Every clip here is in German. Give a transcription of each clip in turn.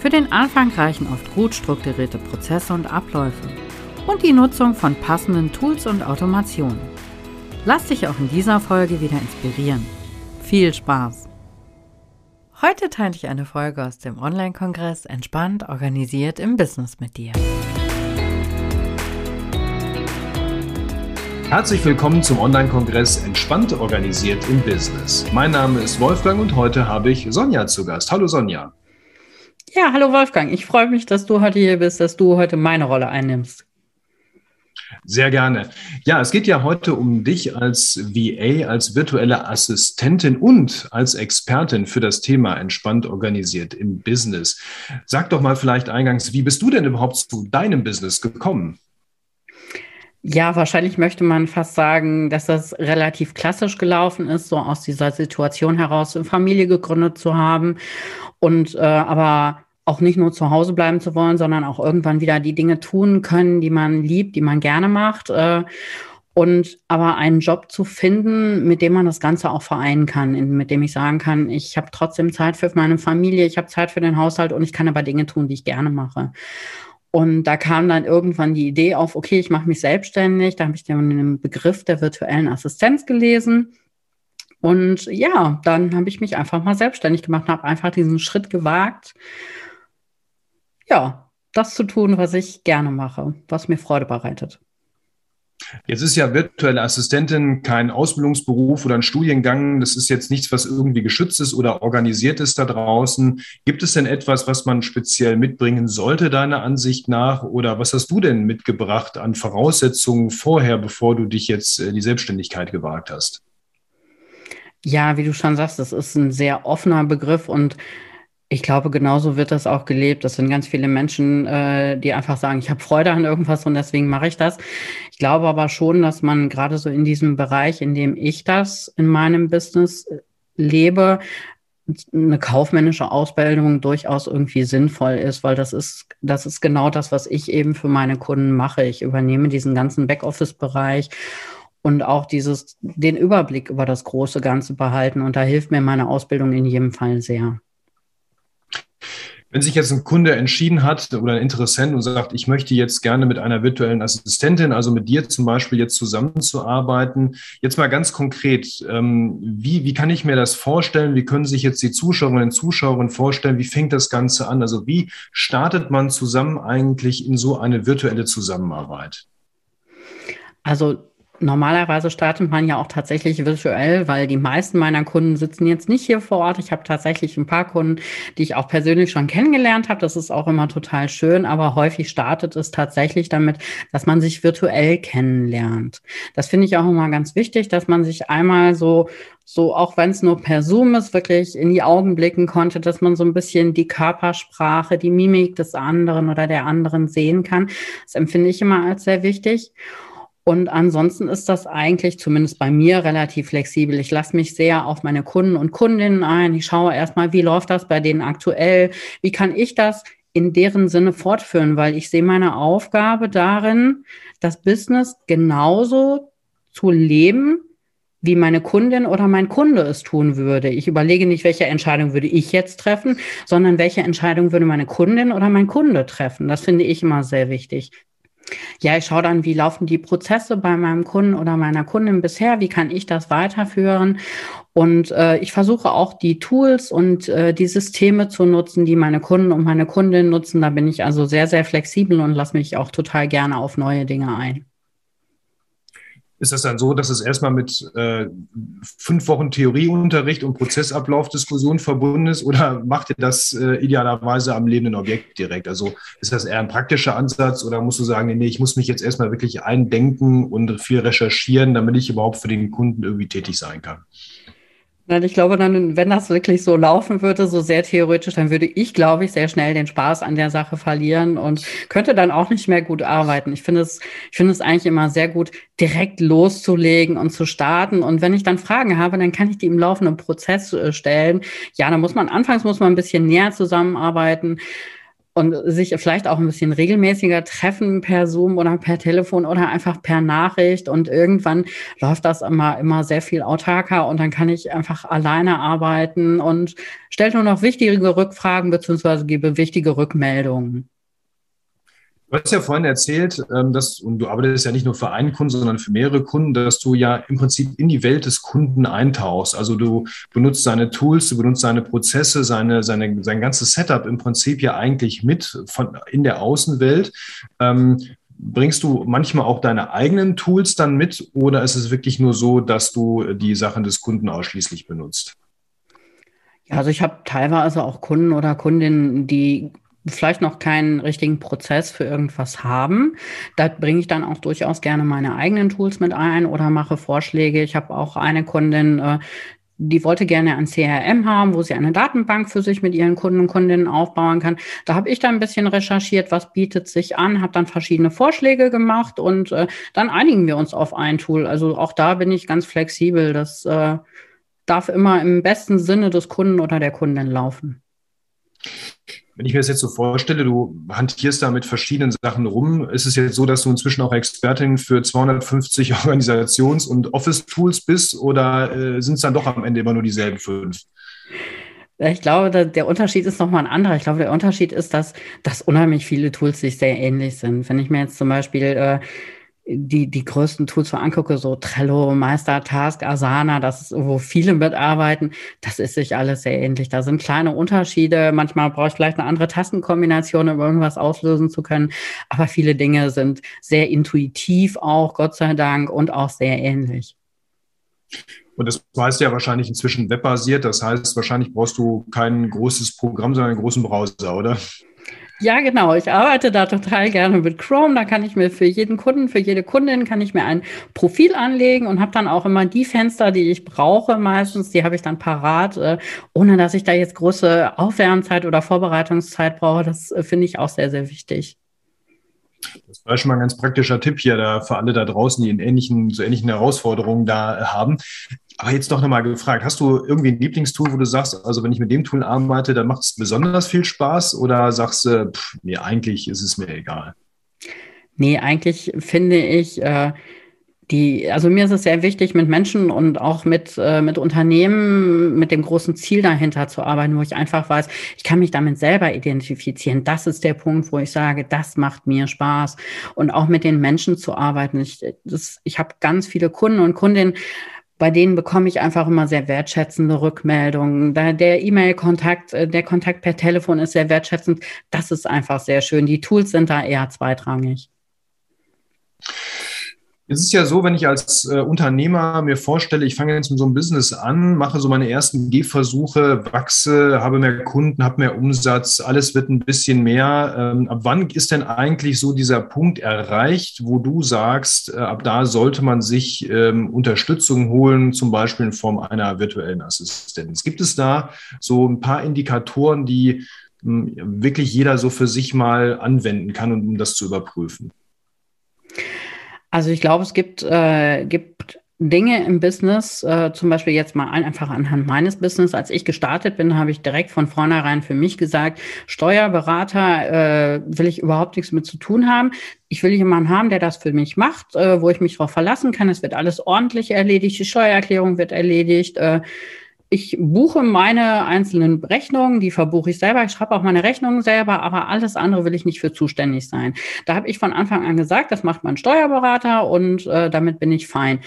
Für den Anfang reichen oft gut strukturierte Prozesse und Abläufe und die Nutzung von passenden Tools und Automationen. Lass dich auch in dieser Folge wieder inspirieren. Viel Spaß! Heute teile ich eine Folge aus dem Online-Kongress Entspannt organisiert im Business mit dir. Herzlich willkommen zum Online-Kongress Entspannt organisiert im Business. Mein Name ist Wolfgang und heute habe ich Sonja zu Gast. Hallo Sonja. Ja, hallo Wolfgang. Ich freue mich, dass du heute hier bist, dass du heute meine Rolle einnimmst. Sehr gerne. Ja, es geht ja heute um dich als VA, als virtuelle Assistentin und als Expertin für das Thema entspannt organisiert im Business. Sag doch mal vielleicht eingangs, wie bist du denn überhaupt zu deinem Business gekommen? Ja, wahrscheinlich möchte man fast sagen, dass das relativ klassisch gelaufen ist, so aus dieser Situation heraus eine Familie gegründet zu haben und äh, aber auch nicht nur zu Hause bleiben zu wollen, sondern auch irgendwann wieder die Dinge tun können, die man liebt, die man gerne macht. Äh, und aber einen Job zu finden, mit dem man das Ganze auch vereinen kann, mit dem ich sagen kann, ich habe trotzdem Zeit für meine Familie, ich habe Zeit für den Haushalt und ich kann aber Dinge tun, die ich gerne mache. Und da kam dann irgendwann die Idee auf, okay, ich mache mich selbstständig. Da habe ich den Begriff der virtuellen Assistenz gelesen. Und ja, dann habe ich mich einfach mal selbstständig gemacht, habe einfach diesen Schritt gewagt, ja, das zu tun, was ich gerne mache, was mir Freude bereitet. Jetzt ist ja virtuelle Assistentin kein Ausbildungsberuf oder ein Studiengang. Das ist jetzt nichts, was irgendwie geschützt ist oder organisiert ist da draußen. Gibt es denn etwas, was man speziell mitbringen sollte, deiner Ansicht nach? Oder was hast du denn mitgebracht an Voraussetzungen vorher, bevor du dich jetzt in die Selbstständigkeit gewagt hast? Ja, wie du schon sagst, das ist ein sehr offener Begriff und ich glaube, genauso wird das auch gelebt. Das sind ganz viele Menschen, äh, die einfach sagen, ich habe Freude an irgendwas und deswegen mache ich das. Ich glaube aber schon, dass man gerade so in diesem Bereich, in dem ich das in meinem Business äh, lebe, eine kaufmännische Ausbildung durchaus irgendwie sinnvoll ist, weil das ist, das ist genau das, was ich eben für meine Kunden mache. Ich übernehme diesen ganzen Backoffice-Bereich und auch dieses, den Überblick über das große Ganze behalten. Und da hilft mir meine Ausbildung in jedem Fall sehr. Wenn sich jetzt ein Kunde entschieden hat oder ein Interessent und sagt, ich möchte jetzt gerne mit einer virtuellen Assistentin, also mit dir zum Beispiel jetzt zusammenzuarbeiten, jetzt mal ganz konkret, ähm, wie, wie kann ich mir das vorstellen? Wie können sich jetzt die Zuschauerinnen und Zuschauer vorstellen? Wie fängt das Ganze an? Also wie startet man zusammen eigentlich in so eine virtuelle Zusammenarbeit? Also Normalerweise startet man ja auch tatsächlich virtuell, weil die meisten meiner Kunden sitzen jetzt nicht hier vor Ort. Ich habe tatsächlich ein paar Kunden, die ich auch persönlich schon kennengelernt habe. Das ist auch immer total schön, aber häufig startet es tatsächlich damit, dass man sich virtuell kennenlernt. Das finde ich auch immer ganz wichtig, dass man sich einmal so so auch wenn es nur per Zoom ist, wirklich in die Augen blicken konnte, dass man so ein bisschen die Körpersprache, die Mimik des anderen oder der anderen sehen kann. Das empfinde ich immer als sehr wichtig. Und ansonsten ist das eigentlich zumindest bei mir relativ flexibel. Ich lasse mich sehr auf meine Kunden und Kundinnen ein. Ich schaue erstmal, wie läuft das bei denen aktuell? Wie kann ich das in deren Sinne fortführen? Weil ich sehe meine Aufgabe darin, das Business genauso zu leben, wie meine Kundin oder mein Kunde es tun würde. Ich überlege nicht, welche Entscheidung würde ich jetzt treffen, sondern welche Entscheidung würde meine Kundin oder mein Kunde treffen. Das finde ich immer sehr wichtig. Ja, ich schaue dann, wie laufen die Prozesse bei meinem Kunden oder meiner Kundin bisher, wie kann ich das weiterführen. Und äh, ich versuche auch die Tools und äh, die Systeme zu nutzen, die meine Kunden und meine Kundin nutzen. Da bin ich also sehr, sehr flexibel und lasse mich auch total gerne auf neue Dinge ein. Ist das dann so, dass es erstmal mit äh, fünf Wochen Theorieunterricht und Prozessablaufdiskussion verbunden ist oder macht ihr das äh, idealerweise am lebenden Objekt direkt? Also ist das eher ein praktischer Ansatz oder musst du sagen, nee, ich muss mich jetzt erstmal wirklich eindenken und viel recherchieren, damit ich überhaupt für den Kunden irgendwie tätig sein kann? Ich glaube dann, wenn das wirklich so laufen würde, so sehr theoretisch, dann würde ich, glaube ich, sehr schnell den Spaß an der Sache verlieren und könnte dann auch nicht mehr gut arbeiten. Ich finde es, ich finde es eigentlich immer sehr gut, direkt loszulegen und zu starten. Und wenn ich dann Fragen habe, dann kann ich die im laufenden Prozess äh, stellen. Ja, dann muss man anfangs muss man ein bisschen näher zusammenarbeiten und sich vielleicht auch ein bisschen regelmäßiger treffen per Zoom oder per Telefon oder einfach per Nachricht. Und irgendwann läuft das immer, immer sehr viel autarker und dann kann ich einfach alleine arbeiten und stelle nur noch wichtige Rückfragen beziehungsweise gebe wichtige Rückmeldungen. Du hast ja vorhin erzählt, ähm, dass, und du arbeitest ja nicht nur für einen Kunden, sondern für mehrere Kunden, dass du ja im Prinzip in die Welt des Kunden eintauchst. Also du benutzt seine Tools, du benutzt seine Prozesse, seine, seine, sein ganzes Setup im Prinzip ja eigentlich mit von, in der Außenwelt. Ähm, bringst du manchmal auch deine eigenen Tools dann mit oder ist es wirklich nur so, dass du die Sachen des Kunden ausschließlich benutzt? Also ich habe teilweise auch Kunden oder Kundinnen, die vielleicht noch keinen richtigen Prozess für irgendwas haben. Da bringe ich dann auch durchaus gerne meine eigenen Tools mit ein oder mache Vorschläge. Ich habe auch eine Kundin, äh, die wollte gerne ein CRM haben, wo sie eine Datenbank für sich mit ihren Kunden und Kundinnen aufbauen kann. Da habe ich dann ein bisschen recherchiert, was bietet sich an, habe dann verschiedene Vorschläge gemacht und äh, dann einigen wir uns auf ein Tool. Also auch da bin ich ganz flexibel. Das äh, darf immer im besten Sinne des Kunden oder der Kundin laufen. Wenn ich mir das jetzt so vorstelle, du hantierst da mit verschiedenen Sachen rum, ist es jetzt so, dass du inzwischen auch Expertin für 250 Organisations- und Office-Tools bist oder äh, sind es dann doch am Ende immer nur dieselben fünf? Ich glaube, der Unterschied ist nochmal ein anderer. Ich glaube, der Unterschied ist, dass, dass unheimlich viele Tools sich sehr ähnlich sind. Wenn ich mir jetzt zum Beispiel äh, die, die größten Tools so angucke, so Trello, Meister, Task, Asana, das ist, wo viele mitarbeiten, das ist sich alles sehr ähnlich. Da sind kleine Unterschiede. Manchmal brauche ich vielleicht eine andere Tastenkombination, um irgendwas auslösen zu können. Aber viele Dinge sind sehr intuitiv auch, Gott sei Dank, und auch sehr ähnlich. Und das heißt ja wahrscheinlich inzwischen webbasiert. Das heißt, wahrscheinlich brauchst du kein großes Programm, sondern einen großen Browser, oder? Ja, genau. Ich arbeite da total gerne mit Chrome. Da kann ich mir für jeden Kunden, für jede Kundin kann ich mir ein Profil anlegen und habe dann auch immer die Fenster, die ich brauche meistens, die habe ich dann parat, äh, ohne dass ich da jetzt große Aufwärmzeit oder Vorbereitungszeit brauche. Das äh, finde ich auch sehr, sehr wichtig. Das war schon mal ein ganz praktischer Tipp hier da für alle da draußen, die in ähnlichen, so ähnlichen Herausforderungen da haben. Aber jetzt doch nochmal gefragt, hast du irgendwie ein Lieblingstool, wo du sagst, also wenn ich mit dem Tool arbeite, dann macht es besonders viel Spaß oder sagst du, pff, nee, eigentlich ist es mir egal? Nee, eigentlich finde ich, äh, die, also mir ist es sehr wichtig, mit Menschen und auch mit, äh, mit Unternehmen mit dem großen Ziel dahinter zu arbeiten, wo ich einfach weiß, ich kann mich damit selber identifizieren. Das ist der Punkt, wo ich sage, das macht mir Spaß. Und auch mit den Menschen zu arbeiten. Ich, ich habe ganz viele Kunden und Kundinnen, bei denen bekomme ich einfach immer sehr wertschätzende Rückmeldungen. Da der E-Mail-Kontakt, äh, der Kontakt per Telefon ist sehr wertschätzend. Das ist einfach sehr schön. Die Tools sind da eher zweitrangig. Es ist ja so, wenn ich als äh, Unternehmer mir vorstelle, ich fange jetzt mit so einem Business an, mache so meine ersten Gehversuche, wachse, habe mehr Kunden, habe mehr Umsatz, alles wird ein bisschen mehr. Ähm, ab wann ist denn eigentlich so dieser Punkt erreicht, wo du sagst, äh, ab da sollte man sich ähm, Unterstützung holen, zum Beispiel in Form einer virtuellen Assistenz? Gibt es da so ein paar Indikatoren, die mh, hm, wirklich jeder so für sich mal anwenden kann, um das zu überprüfen? Also ich glaube, es gibt, äh, gibt Dinge im Business, äh, zum Beispiel jetzt mal einfach anhand meines Business. Als ich gestartet bin, habe ich direkt von vornherein für mich gesagt, Steuerberater äh, will ich überhaupt nichts mit zu tun haben. Ich will jemanden haben, der das für mich macht, äh, wo ich mich darauf verlassen kann. Es wird alles ordentlich erledigt, die Steuererklärung wird erledigt. Äh, ich buche meine einzelnen Rechnungen, die verbuche ich selber, ich schreibe auch meine Rechnungen selber, aber alles andere will ich nicht für zuständig sein. Da habe ich von Anfang an gesagt, das macht mein Steuerberater und äh, damit bin ich fein.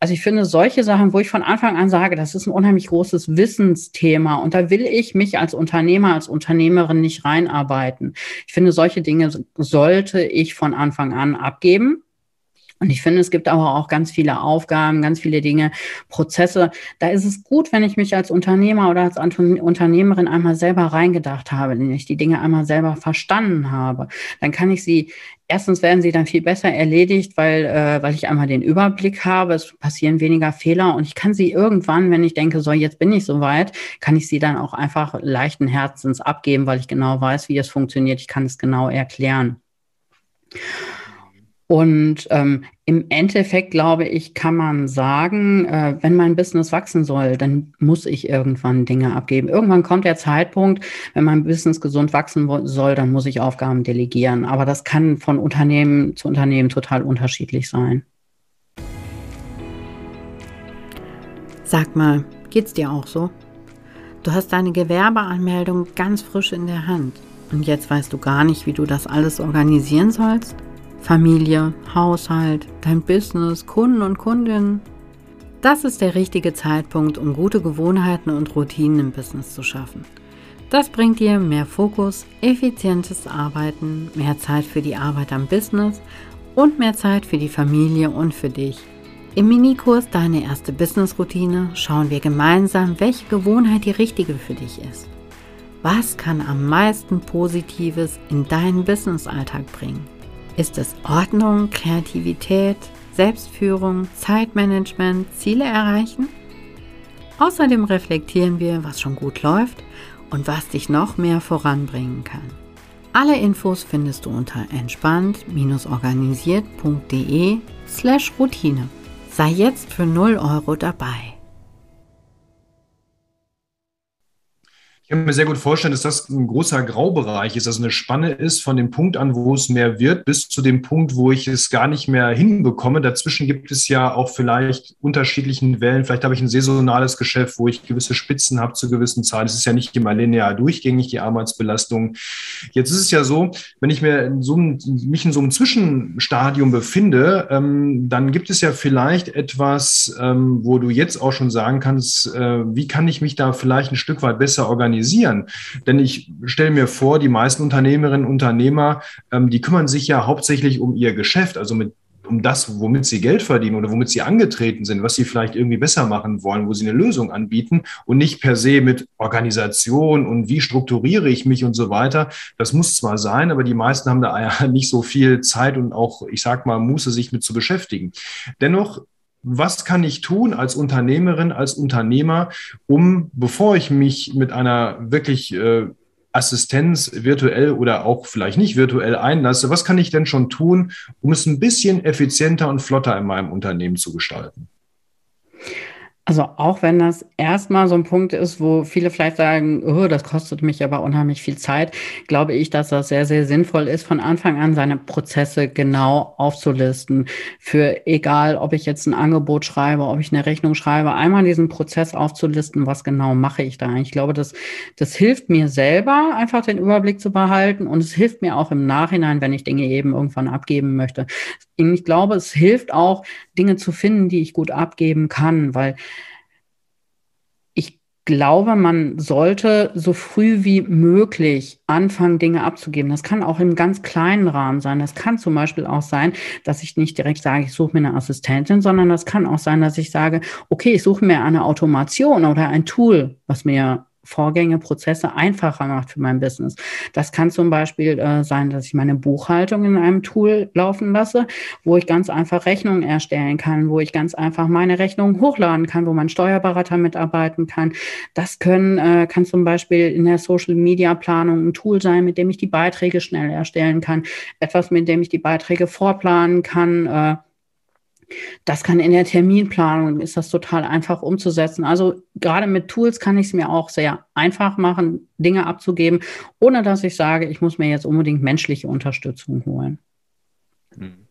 Also ich finde solche Sachen, wo ich von Anfang an sage, das ist ein unheimlich großes Wissensthema und da will ich mich als Unternehmer, als Unternehmerin nicht reinarbeiten. Ich finde, solche Dinge sollte ich von Anfang an abgeben. Und ich finde, es gibt aber auch ganz viele Aufgaben, ganz viele Dinge, Prozesse. Da ist es gut, wenn ich mich als Unternehmer oder als Unternehmerin einmal selber reingedacht habe, wenn ich die Dinge einmal selber verstanden habe. Dann kann ich sie, erstens werden sie dann viel besser erledigt, weil, äh, weil ich einmal den Überblick habe, es passieren weniger Fehler und ich kann sie irgendwann, wenn ich denke, so jetzt bin ich soweit, kann ich sie dann auch einfach leichten Herzens abgeben, weil ich genau weiß, wie es funktioniert. Ich kann es genau erklären. Und ähm, im Endeffekt, glaube ich, kann man sagen, äh, wenn mein Business wachsen soll, dann muss ich irgendwann Dinge abgeben. Irgendwann kommt der Zeitpunkt, wenn mein Business gesund wachsen soll, dann muss ich Aufgaben delegieren. Aber das kann von Unternehmen zu Unternehmen total unterschiedlich sein. Sag mal, geht's dir auch so? Du hast deine Gewerbeanmeldung ganz frisch in der Hand und jetzt weißt du gar nicht, wie du das alles organisieren sollst? Familie, Haushalt, dein Business, Kunden und Kundinnen. Das ist der richtige Zeitpunkt, um gute Gewohnheiten und Routinen im Business zu schaffen. Das bringt dir mehr Fokus, effizientes Arbeiten, mehr Zeit für die Arbeit am Business und mehr Zeit für die Familie und für dich. Im Minikurs Deine erste Business-Routine schauen wir gemeinsam, welche Gewohnheit die richtige für dich ist. Was kann am meisten Positives in deinen Business-Alltag bringen? Ist es Ordnung, Kreativität, Selbstführung, Zeitmanagement, Ziele erreichen? Außerdem reflektieren wir, was schon gut läuft und was dich noch mehr voranbringen kann. Alle Infos findest du unter entspannt-organisiert.de slash Routine. Sei jetzt für 0 Euro dabei. Ich kann mir sehr gut vorstellen, dass das ein großer Graubereich ist, also eine Spanne ist von dem Punkt an, wo es mehr wird, bis zu dem Punkt, wo ich es gar nicht mehr hinbekomme. Dazwischen gibt es ja auch vielleicht unterschiedlichen Wellen. Vielleicht habe ich ein saisonales Geschäft, wo ich gewisse Spitzen habe zu gewissen Zahlen. Es ist ja nicht immer linear durchgängig, die Arbeitsbelastung. Jetzt ist es ja so, wenn ich mir in so einem, mich in so einem Zwischenstadium befinde, ähm, dann gibt es ja vielleicht etwas, ähm, wo du jetzt auch schon sagen kannst, äh, wie kann ich mich da vielleicht ein Stück weit besser organisieren? Organisieren. Denn ich stelle mir vor, die meisten Unternehmerinnen und Unternehmer, ähm, die kümmern sich ja hauptsächlich um ihr Geschäft, also mit um das, womit sie Geld verdienen oder womit sie angetreten sind, was sie vielleicht irgendwie besser machen wollen, wo sie eine Lösung anbieten und nicht per se mit Organisation und wie strukturiere ich mich und so weiter. Das muss zwar sein, aber die meisten haben da nicht so viel Zeit und auch, ich sag mal, Muße, sich mit zu beschäftigen. Dennoch was kann ich tun als Unternehmerin, als Unternehmer, um, bevor ich mich mit einer wirklich äh, Assistenz virtuell oder auch vielleicht nicht virtuell einlasse, was kann ich denn schon tun, um es ein bisschen effizienter und flotter in meinem Unternehmen zu gestalten? Also auch wenn das erstmal so ein Punkt ist, wo viele vielleicht sagen, oh, das kostet mich aber unheimlich viel Zeit, glaube ich, dass das sehr, sehr sinnvoll ist, von Anfang an seine Prozesse genau aufzulisten. Für egal, ob ich jetzt ein Angebot schreibe, ob ich eine Rechnung schreibe, einmal diesen Prozess aufzulisten, was genau mache ich da. Ich glaube, das, das hilft mir selber, einfach den Überblick zu behalten und es hilft mir auch im Nachhinein, wenn ich Dinge eben irgendwann abgeben möchte. Ich glaube, es hilft auch, Dinge zu finden, die ich gut abgeben kann, weil glaube, man sollte so früh wie möglich anfangen, Dinge abzugeben. Das kann auch im ganz kleinen Rahmen sein. Das kann zum Beispiel auch sein, dass ich nicht direkt sage, ich suche mir eine Assistentin, sondern das kann auch sein, dass ich sage, okay, ich suche mir eine Automation oder ein Tool, was mir Vorgänge, Prozesse einfacher macht für mein Business. Das kann zum Beispiel äh, sein, dass ich meine Buchhaltung in einem Tool laufen lasse, wo ich ganz einfach Rechnungen erstellen kann, wo ich ganz einfach meine Rechnungen hochladen kann, wo mein Steuerberater mitarbeiten kann. Das können, äh, kann zum Beispiel in der Social Media Planung ein Tool sein, mit dem ich die Beiträge schnell erstellen kann, etwas, mit dem ich die Beiträge vorplanen kann. Äh, das kann in der Terminplanung, ist das total einfach umzusetzen. Also gerade mit Tools kann ich es mir auch sehr einfach machen, Dinge abzugeben, ohne dass ich sage, ich muss mir jetzt unbedingt menschliche Unterstützung holen. Hm.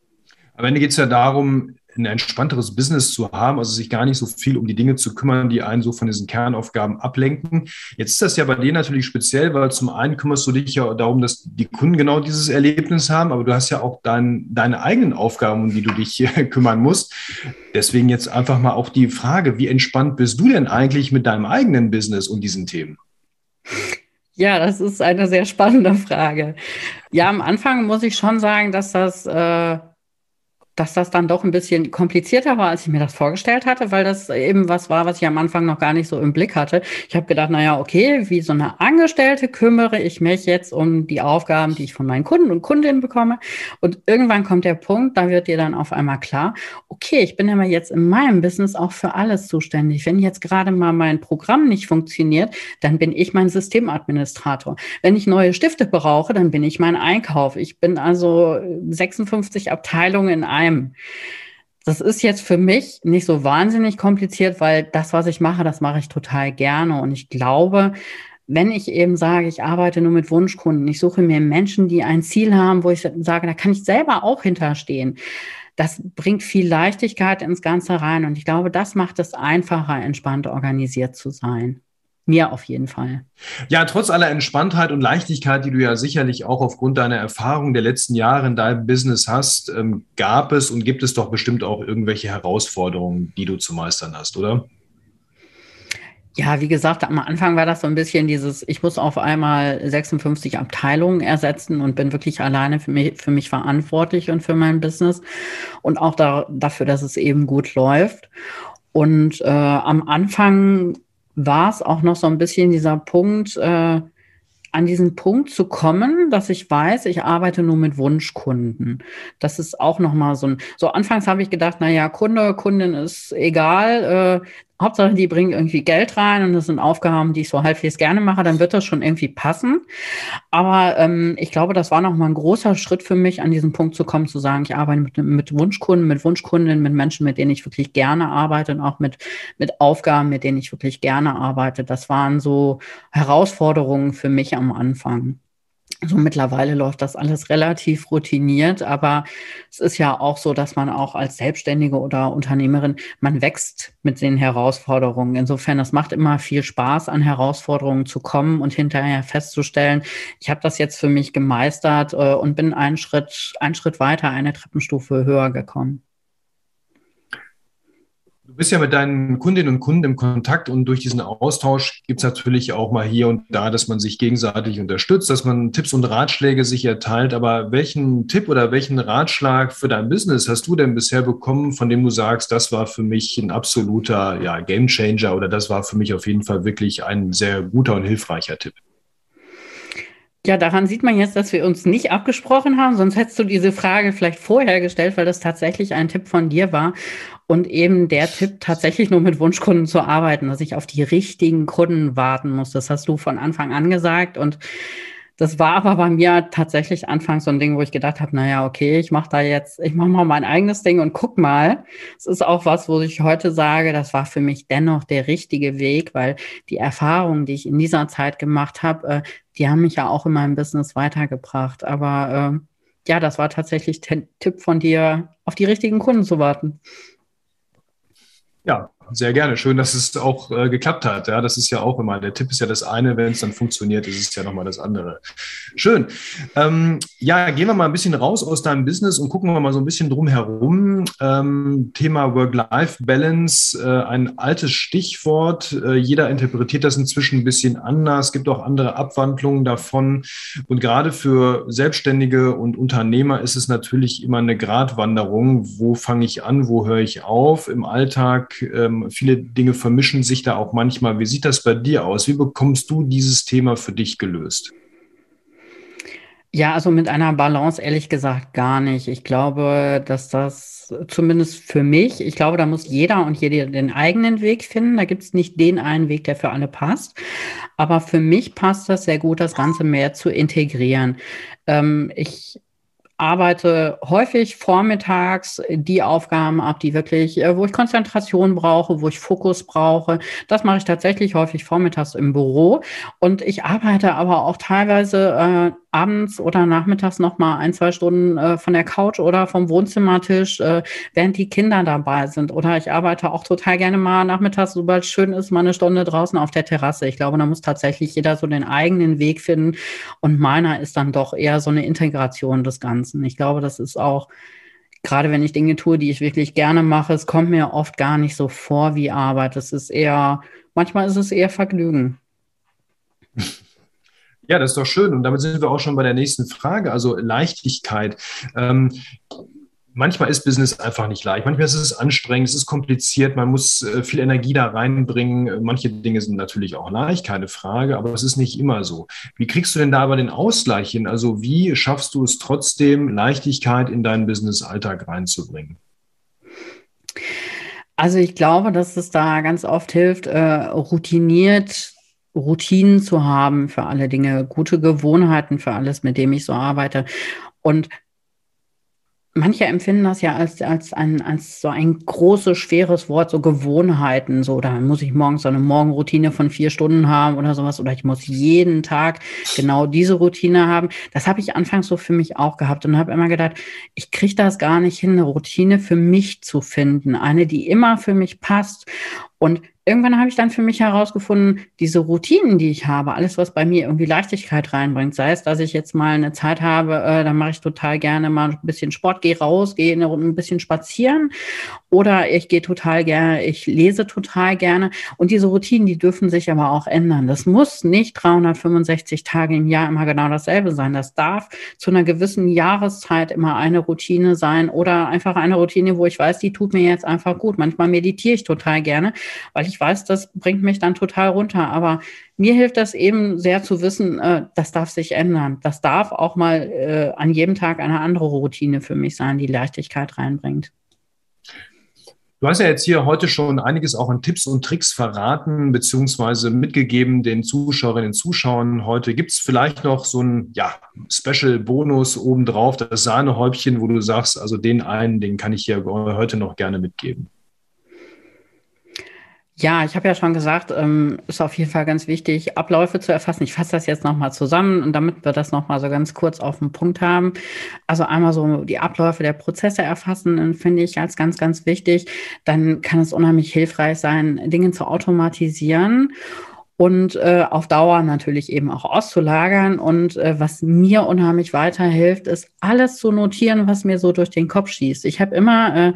Am Ende geht es ja darum, ein entspannteres Business zu haben, also sich gar nicht so viel um die Dinge zu kümmern, die einen so von diesen Kernaufgaben ablenken. Jetzt ist das ja bei dir natürlich speziell, weil zum einen kümmerst du dich ja darum, dass die Kunden genau dieses Erlebnis haben, aber du hast ja auch dein, deine eigenen Aufgaben, um die du dich kümmern musst. Deswegen jetzt einfach mal auch die Frage, wie entspannt bist du denn eigentlich mit deinem eigenen Business und diesen Themen? Ja, das ist eine sehr spannende Frage. Ja, am Anfang muss ich schon sagen, dass das äh, dass das dann doch ein bisschen komplizierter war, als ich mir das vorgestellt hatte, weil das eben was war, was ich am Anfang noch gar nicht so im Blick hatte. Ich habe gedacht, naja, okay, wie so eine Angestellte kümmere ich mich jetzt um die Aufgaben, die ich von meinen Kunden und Kundinnen bekomme. Und irgendwann kommt der Punkt, da wird dir dann auf einmal klar, okay, ich bin aber jetzt in meinem Business auch für alles zuständig. Wenn jetzt gerade mal mein Programm nicht funktioniert, dann bin ich mein Systemadministrator. Wenn ich neue Stifte brauche, dann bin ich mein Einkauf. Ich bin also 56 Abteilungen in einem bleiben. Das ist jetzt für mich nicht so wahnsinnig kompliziert, weil das, was ich mache, das mache ich total gerne. Und ich glaube, wenn ich eben sage, ich arbeite nur mit Wunschkunden, ich suche mir Menschen, die ein Ziel haben, wo ich sage, da kann ich selber auch hinterstehen. Das bringt viel Leichtigkeit ins Ganze rein. Und ich glaube, das macht es einfacher, entspannt organisiert zu sein. Mir auf jeden Fall. Ja, trotz aller Entspanntheit und Leichtigkeit, die du ja sicherlich auch aufgrund deiner Erfahrung der letzten Jahre in deinem Business hast, ähm, gab es und gibt es doch bestimmt auch irgendwelche Herausforderungen, die du zu meistern hast, oder? Ja, wie gesagt, am Anfang war das so ein bisschen dieses, ich muss auf einmal 56 Abteilungen ersetzen und bin wirklich alleine für mich, für mich verantwortlich und für mein Business und auch da, dafür, dass es eben gut läuft. Und äh, am Anfang war es auch noch so ein bisschen dieser Punkt, äh, an diesen Punkt zu kommen, dass ich weiß, ich arbeite nur mit Wunschkunden. Das ist auch nochmal so ein, so anfangs habe ich gedacht, na ja, Kunde, Kundin ist egal, äh, Hauptsache, die bringen irgendwie Geld rein und das sind Aufgaben, die ich so halbwegs gerne mache, dann wird das schon irgendwie passen. Aber ähm, ich glaube, das war nochmal ein großer Schritt für mich, an diesen Punkt zu kommen, zu sagen, ich arbeite mit, mit Wunschkunden, mit Wunschkundinnen, mit Menschen, mit denen ich wirklich gerne arbeite und auch mit, mit Aufgaben, mit denen ich wirklich gerne arbeite. Das waren so Herausforderungen für mich am Anfang. So mittlerweile läuft das alles relativ routiniert, aber es ist ja auch so, dass man auch als Selbstständige oder Unternehmerin, man wächst mit den Herausforderungen. Insofern, es macht immer viel Spaß, an Herausforderungen zu kommen und hinterher festzustellen, ich habe das jetzt für mich gemeistert äh, und bin einen Schritt, einen Schritt weiter, eine Treppenstufe höher gekommen. Du bist ja mit deinen Kundinnen und Kunden im Kontakt und durch diesen Austausch gibt es natürlich auch mal hier und da, dass man sich gegenseitig unterstützt, dass man Tipps und Ratschläge sich erteilt. Aber welchen Tipp oder welchen Ratschlag für dein Business hast du denn bisher bekommen, von dem du sagst, das war für mich ein absoluter ja, Gamechanger oder das war für mich auf jeden Fall wirklich ein sehr guter und hilfreicher Tipp? Ja, daran sieht man jetzt, dass wir uns nicht abgesprochen haben, sonst hättest du diese Frage vielleicht vorher gestellt, weil das tatsächlich ein Tipp von dir war. Und eben der Tipp, tatsächlich nur mit Wunschkunden zu arbeiten, dass ich auf die richtigen Kunden warten muss. Das hast du von Anfang an gesagt. Und das war aber bei mir tatsächlich anfangs so ein Ding, wo ich gedacht habe, naja, okay, ich mache da jetzt, ich mache mal mein eigenes Ding und guck mal. Es ist auch was, wo ich heute sage, das war für mich dennoch der richtige Weg, weil die Erfahrungen, die ich in dieser Zeit gemacht habe, äh, die haben mich ja auch in meinem Business weitergebracht. Aber äh, ja, das war tatsächlich der Tipp von dir, auf die richtigen Kunden zu warten. Ja, sehr gerne. Schön, dass es auch äh, geklappt hat. Ja, das ist ja auch immer, der Tipp ist ja das eine, wenn es dann funktioniert, ist es ja nochmal das andere. Schön. Ähm, ja, gehen wir mal ein bisschen raus aus deinem Business und gucken wir mal so ein bisschen drum herum. Ähm, Thema Work-Life-Balance, äh, ein altes Stichwort. Äh, jeder interpretiert das inzwischen ein bisschen anders. Es gibt auch andere Abwandlungen davon. Und gerade für Selbstständige und Unternehmer ist es natürlich immer eine Gratwanderung. Wo fange ich an? Wo höre ich auf? Im Alltag ähm, viele Dinge vermischen sich da auch manchmal. Wie sieht das bei dir aus? Wie bekommst du dieses Thema für dich gelöst? Ja, also mit einer Balance ehrlich gesagt gar nicht. Ich glaube, dass das zumindest für mich, ich glaube, da muss jeder und jede den eigenen Weg finden. Da gibt es nicht den einen Weg, der für alle passt. Aber für mich passt das sehr gut, das Ganze mehr zu integrieren. Ähm, ich arbeite häufig vormittags die Aufgaben ab, die wirklich, äh, wo ich Konzentration brauche, wo ich Fokus brauche. Das mache ich tatsächlich häufig vormittags im Büro. Und ich arbeite aber auch teilweise äh, abends oder nachmittags noch mal ein, zwei Stunden äh, von der Couch oder vom Wohnzimmertisch, äh, während die Kinder dabei sind. Oder ich arbeite auch total gerne mal nachmittags, sobald es schön ist, mal eine Stunde draußen auf der Terrasse. Ich glaube, da muss tatsächlich jeder so den eigenen Weg finden. Und meiner ist dann doch eher so eine Integration des Ganzen. Ich glaube, das ist auch gerade wenn ich Dinge tue, die ich wirklich gerne mache, es kommt mir oft gar nicht so vor wie Arbeit. Es ist eher, manchmal ist es eher Vergnügen. Ja, das ist doch schön. Und damit sind wir auch schon bei der nächsten Frage, also Leichtigkeit. Ähm, manchmal ist Business einfach nicht leicht. Manchmal ist es anstrengend, es ist kompliziert, man muss äh, viel Energie da reinbringen. Manche Dinge sind natürlich auch leicht, keine Frage, aber es ist nicht immer so. Wie kriegst du denn da aber den Ausgleich hin? Also wie schaffst du es trotzdem, Leichtigkeit in deinen Business-Alltag reinzubringen? Also ich glaube, dass es da ganz oft hilft, äh, routiniert Routinen zu haben für alle Dinge, gute Gewohnheiten für alles, mit dem ich so arbeite. Und manche empfinden das ja als, als, ein, als so ein großes, schweres Wort, so Gewohnheiten. So, da muss ich morgens so eine Morgenroutine von vier Stunden haben oder sowas. Oder ich muss jeden Tag genau diese Routine haben. Das habe ich anfangs so für mich auch gehabt und habe immer gedacht, ich kriege das gar nicht hin, eine Routine für mich zu finden. Eine, die immer für mich passt. Und irgendwann habe ich dann für mich herausgefunden, diese Routinen, die ich habe, alles, was bei mir irgendwie Leichtigkeit reinbringt, sei es, dass ich jetzt mal eine Zeit habe, äh, dann mache ich total gerne mal ein bisschen Sport, gehe raus, gehe ein bisschen spazieren oder ich gehe total gerne, ich lese total gerne. Und diese Routinen, die dürfen sich aber auch ändern. Das muss nicht 365 Tage im Jahr immer genau dasselbe sein. Das darf zu einer gewissen Jahreszeit immer eine Routine sein oder einfach eine Routine, wo ich weiß, die tut mir jetzt einfach gut. Manchmal meditiere ich total gerne weil ich weiß, das bringt mich dann total runter. Aber mir hilft das eben sehr zu wissen, äh, das darf sich ändern. Das darf auch mal äh, an jedem Tag eine andere Routine für mich sein, die Leichtigkeit reinbringt. Du hast ja jetzt hier heute schon einiges auch an Tipps und Tricks verraten, beziehungsweise mitgegeben den Zuschauerinnen und Zuschauern heute. Gibt es vielleicht noch so ein ja, Special-Bonus obendrauf, das Sahnehäubchen, wo du sagst, also den einen, den kann ich hier heute noch gerne mitgeben? Ja, ich habe ja schon gesagt, ähm, ist auf jeden Fall ganz wichtig, Abläufe zu erfassen. Ich fasse das jetzt nochmal zusammen und damit wir das nochmal so ganz kurz auf den Punkt haben. Also einmal so die Abläufe der Prozesse erfassen, finde ich als ganz, ganz wichtig. Dann kann es unheimlich hilfreich sein, Dinge zu automatisieren und äh, auf Dauer natürlich eben auch auszulagern. Und äh, was mir unheimlich weiterhilft, ist alles zu notieren, was mir so durch den Kopf schießt. Ich habe immer äh,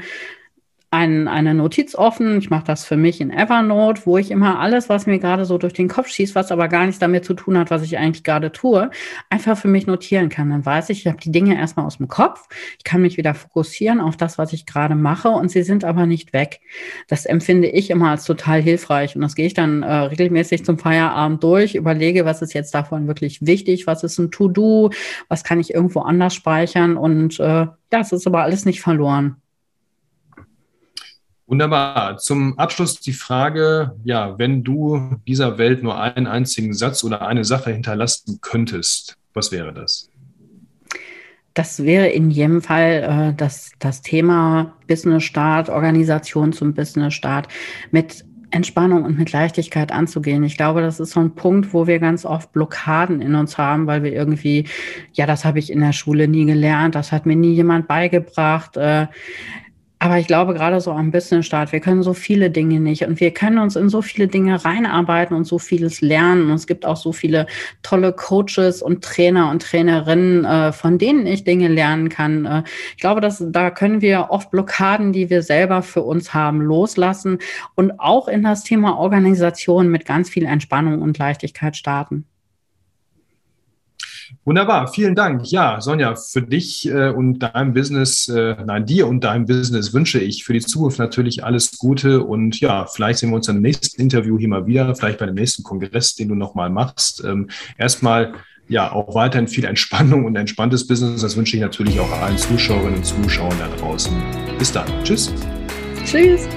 ein, eine Notiz offen. Ich mache das für mich in Evernote, wo ich immer alles, was mir gerade so durch den Kopf schießt, was aber gar nichts damit zu tun hat, was ich eigentlich gerade tue, einfach für mich notieren kann. Dann weiß ich, ich habe die Dinge erstmal aus dem Kopf. Ich kann mich wieder fokussieren auf das, was ich gerade mache und sie sind aber nicht weg. Das empfinde ich immer als total hilfreich und das gehe ich dann äh, regelmäßig zum Feierabend durch, überlege, was ist jetzt davon wirklich wichtig, was ist ein To-Do, was kann ich irgendwo anders speichern und äh, ja, es ist aber alles nicht verloren. Wunderbar. Zum Abschluss die Frage, ja, wenn du dieser Welt nur einen einzigen Satz oder eine Sache hinterlassen könntest, was wäre das? Das wäre in jedem Fall äh, das, das Thema Business Start, Organisation zum Business Start mit Entspannung und mit Leichtigkeit anzugehen. Ich glaube, das ist so ein Punkt, wo wir ganz oft Blockaden in uns haben, weil wir irgendwie, ja, das habe ich in der Schule nie gelernt, das hat mir nie jemand beigebracht. Äh, aber ich glaube, gerade so am Business-Start, wir können so viele Dinge nicht und wir können uns in so viele Dinge reinarbeiten und so vieles lernen. Und es gibt auch so viele tolle Coaches und Trainer und Trainerinnen, äh, von denen ich Dinge lernen kann. Äh, ich glaube, dass da können wir oft Blockaden, die wir selber für uns haben, loslassen und auch in das Thema Organisation mit ganz viel Entspannung und Leichtigkeit starten. Wunderbar, vielen Dank. Ja, Sonja, für dich äh, und dein Business, äh, nein, dir und deinem Business wünsche ich für die Zukunft natürlich alles Gute und ja, vielleicht sehen wir uns im nächsten Interview hier mal wieder, vielleicht bei dem nächsten Kongress, den du nochmal machst. Ähm, erstmal ja, auch weiterhin viel Entspannung und entspanntes Business. Das wünsche ich natürlich auch allen Zuschauerinnen und Zuschauern da draußen. Bis dann. Tschüss. Tschüss.